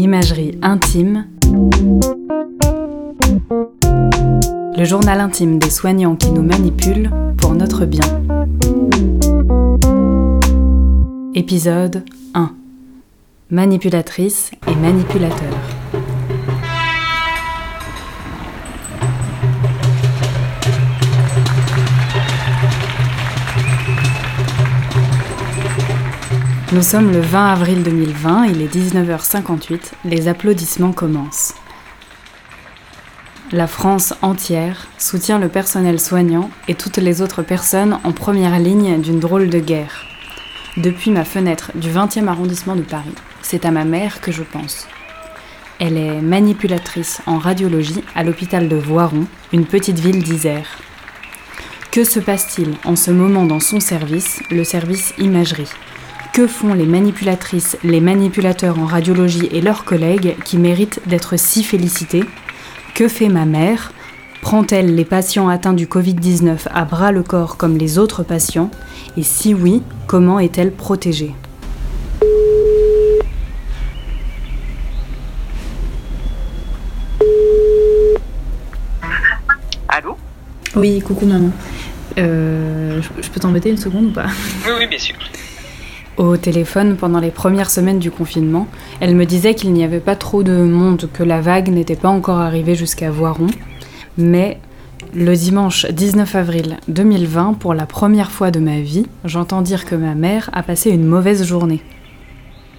Imagerie intime. Le journal intime des soignants qui nous manipulent pour notre bien. Épisode 1. Manipulatrice et manipulateur. Nous sommes le 20 avril 2020, il est 19h58, les applaudissements commencent. La France entière soutient le personnel soignant et toutes les autres personnes en première ligne d'une drôle de guerre. Depuis ma fenêtre du 20e arrondissement de Paris, c'est à ma mère que je pense. Elle est manipulatrice en radiologie à l'hôpital de Voiron, une petite ville d'Isère. Que se passe-t-il en ce moment dans son service, le service imagerie? Que font les manipulatrices, les manipulateurs en radiologie et leurs collègues qui méritent d'être si félicités? Que fait ma mère? Prend-elle les patients atteints du Covid-19 à bras le corps comme les autres patients? Et si oui, comment est-elle protégée? Allô? Oui, coucou maman. Euh, je peux t'embêter une seconde ou pas? Oui, oui, bien sûr. Au téléphone, pendant les premières semaines du confinement, elle me disait qu'il n'y avait pas trop de monde, que la vague n'était pas encore arrivée jusqu'à Voiron. Mais le dimanche 19 avril 2020, pour la première fois de ma vie, j'entends dire que ma mère a passé une mauvaise journée.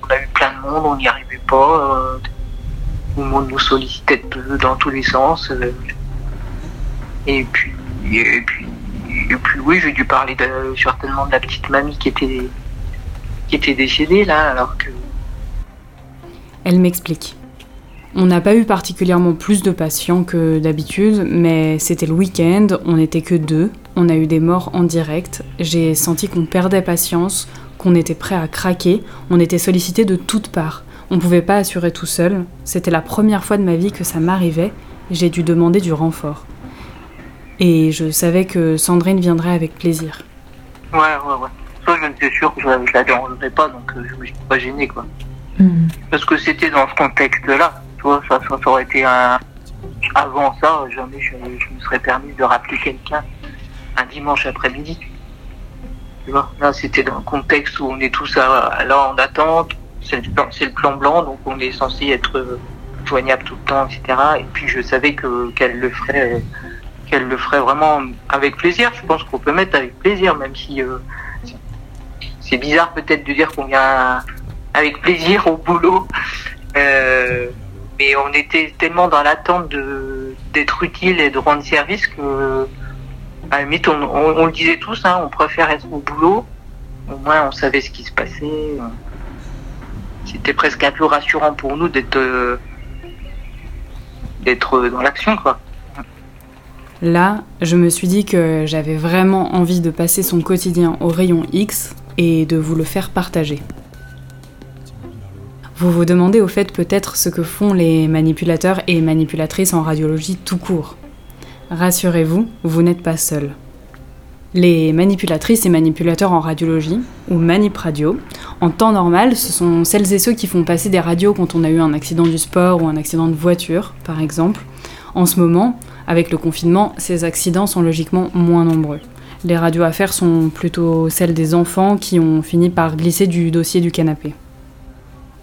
On a eu plein de monde, on n'y arrivait pas. Euh, tout le monde nous sollicitait dans tous les sens. Euh, et puis, et puis, et puis oui, j'ai dû parler de, certainement de la petite mamie qui était qui était décédée là, alors que. Elle m'explique. On n'a pas eu particulièrement plus de patients que d'habitude, mais c'était le week-end, on n'était que deux, on a eu des morts en direct, j'ai senti qu'on perdait patience, qu'on était prêt à craquer, on était sollicité de toutes parts. On ne pouvait pas assurer tout seul, c'était la première fois de ma vie que ça m'arrivait, j'ai dû demander du renfort. Et je savais que Sandrine viendrait avec plaisir. Ouais, ouais, ouais je ne suis sûr que je, ne la dérangerais pas, donc euh, je me suis pas gêné, quoi. Hmm. Parce que c'était dans ce contexte-là. Tu vois, ça, ça, aurait été un. Avant ça, jamais je, me serais permis de rappeler quelqu'un un dimanche après-midi. Tu vois, là, c'était dans un contexte où on est tous là en attente. C'est le, le, plan blanc, donc on est censé être euh, joignable tout le temps, etc. Et puis je savais que qu'elle le ferait, qu'elle le ferait vraiment avec plaisir. Je pense qu'on peut mettre avec plaisir, même si euh, c'est bizarre peut-être de dire qu'on vient avec plaisir au boulot, euh, mais on était tellement dans l'attente d'être utile et de rendre service que, à la limite, on, le disait tous, hein, on préfère être au boulot. Au moins, on savait ce qui se passait. C'était presque un peu rassurant pour nous d'être euh, d'être dans l'action. Là, je me suis dit que j'avais vraiment envie de passer son quotidien au rayon X et de vous le faire partager. Vous vous demandez au fait peut-être ce que font les manipulateurs et manipulatrices en radiologie tout court. Rassurez-vous, vous, n'êtes pas seul. Les manipulatrices et manipulateurs en radiologie, ou manip radio, en temps normal, ce sont celles et ceux qui font passer des radios quand on a eu un accident du sport ou un accident de voiture, par exemple. En ce moment, avec le confinement, ces accidents sont logiquement moins nombreux. Les radios à faire sont plutôt celles des enfants qui ont fini par glisser du dossier du canapé.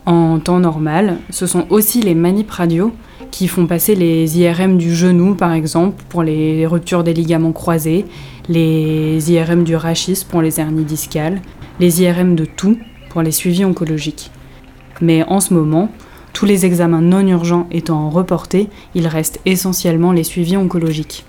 En temps normal, ce sont aussi les manip radio qui font passer les IRM du genou, par exemple, pour les ruptures des ligaments croisés, les IRM du rachis pour les hernies discales, les IRM de tout pour les suivis oncologiques. Mais en ce moment, tous les examens non urgents étant reportés, il reste essentiellement les suivis oncologiques.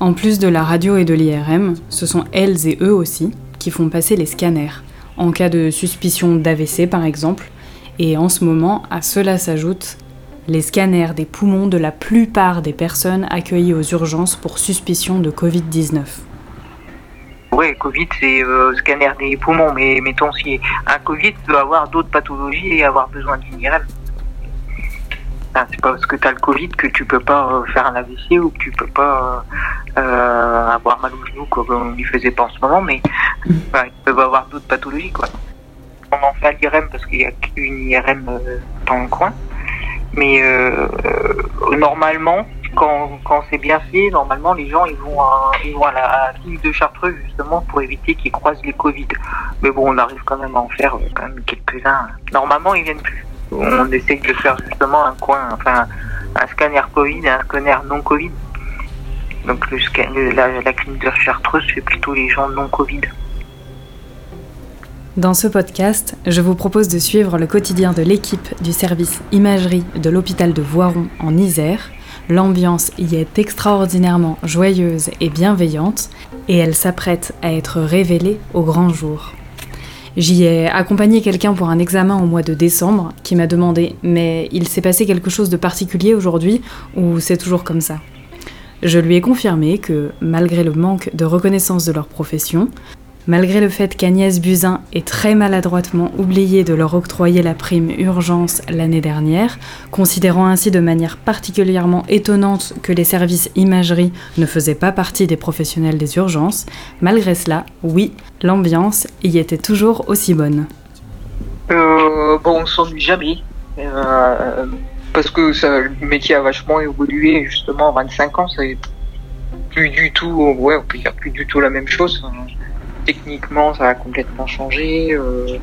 En plus de la radio et de l'IRM, ce sont elles et eux aussi qui font passer les scanners, en cas de suspicion d'AVC par exemple, et en ce moment, à cela s'ajoutent les scanners des poumons de la plupart des personnes accueillies aux urgences pour suspicion de Covid-19. Oui, Covid, c'est euh, scanner des poumons, mais mettons si un Covid peut avoir d'autres pathologies et avoir besoin d'une IRM c'est pas parce que tu as le Covid que tu peux pas euh, faire un AVC ou que tu peux pas euh, euh, avoir mal au genou comme on n'y faisait pas en ce moment, mais ils peuvent avoir d'autres pathologies quoi. On en fait l'IRM parce qu'il n'y a qu'une IRM dans le coin. Mais normalement, quand, quand c'est bien fait, normalement, les gens ils vont à, ils vont à la clinique de Chartreux justement pour éviter qu'ils croisent les Covid. Mais bon, on arrive quand même à en faire quand même quelques-uns. Normalement, ils viennent plus. On essaye de faire justement un coin, enfin, un scanner Covid et un scanner non Covid. Donc la, la clinique de Chartreuse fait plutôt les gens non Covid. Dans ce podcast, je vous propose de suivre le quotidien de l'équipe du service imagerie de l'hôpital de Voiron en Isère. L'ambiance y est extraordinairement joyeuse et bienveillante et elle s'apprête à être révélée au grand jour. J'y ai accompagné quelqu'un pour un examen au mois de décembre qui m'a demandé Mais il s'est passé quelque chose de particulier aujourd'hui ou c'est toujours comme ça? Je lui ai confirmé que, malgré le manque de reconnaissance de leur profession, Malgré le fait qu'Agnès Buzyn ait très maladroitement oublié de leur octroyer la prime urgence l'année dernière, considérant ainsi de manière particulièrement étonnante que les services imagerie ne faisaient pas partie des professionnels des urgences, malgré cela, oui, l'ambiance y était toujours aussi bonne. Euh, bon, on s'ennuie jamais. Euh, parce que ça, le métier a vachement évolué, justement, en 25 ans, c'est plus du tout, ouais, on plus du tout la même chose techniquement, ça a complètement changé. Euh,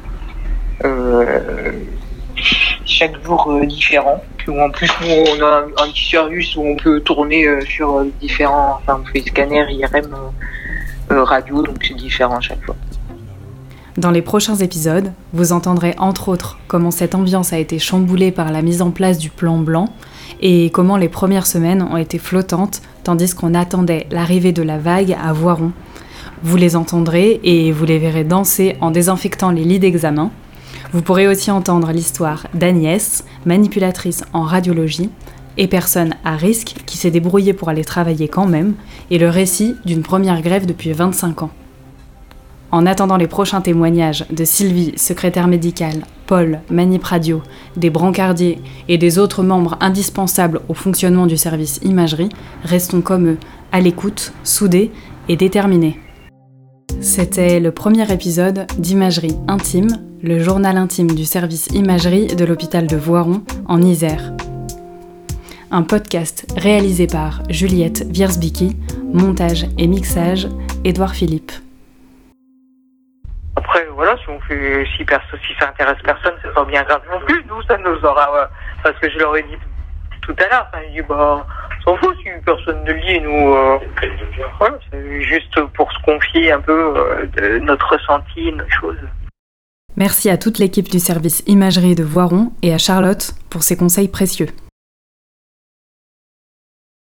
euh, chaque jour euh, différent. en plus, on a un, petit service où on peut tourner sur différents. Enfin, on fait IRM, radio, donc c'est différent à chaque fois. Dans les prochains épisodes, vous entendrez entre autres comment cette ambiance a été chamboulée par la mise en place du plan blanc et comment les premières semaines ont été flottantes tandis qu'on attendait l'arrivée de la vague à Voiron vous les entendrez et vous les verrez danser en désinfectant les lits d'examen. Vous pourrez aussi entendre l'histoire d'Agnès, manipulatrice en radiologie, et personne à risque qui s'est débrouillée pour aller travailler quand même, et le récit d'une première grève depuis 25 ans. En attendant les prochains témoignages de Sylvie, secrétaire médicale, Paul, manip radio, des brancardiers et des autres membres indispensables au fonctionnement du service imagerie, restons comme eux, à l'écoute, soudés et déterminés. C'était le premier épisode d'Imagerie Intime, le journal intime du service imagerie de l'hôpital de Voiron en Isère. Un podcast réalisé par Juliette Wiersbicki, montage et mixage Édouard Philippe. Après, voilà, si on fait si, ça intéresse personne, c'est pas bien grave non plus. Nous, ça nous aura. parce que je leur ai dit tout à l'heure, dit bah s'en fout si personne ne lit, nous. Euh, c'est juste pour se confier un peu euh, notre ressenti, nos choses. Merci à toute l'équipe du service imagerie de Voiron et à Charlotte pour ses conseils précieux.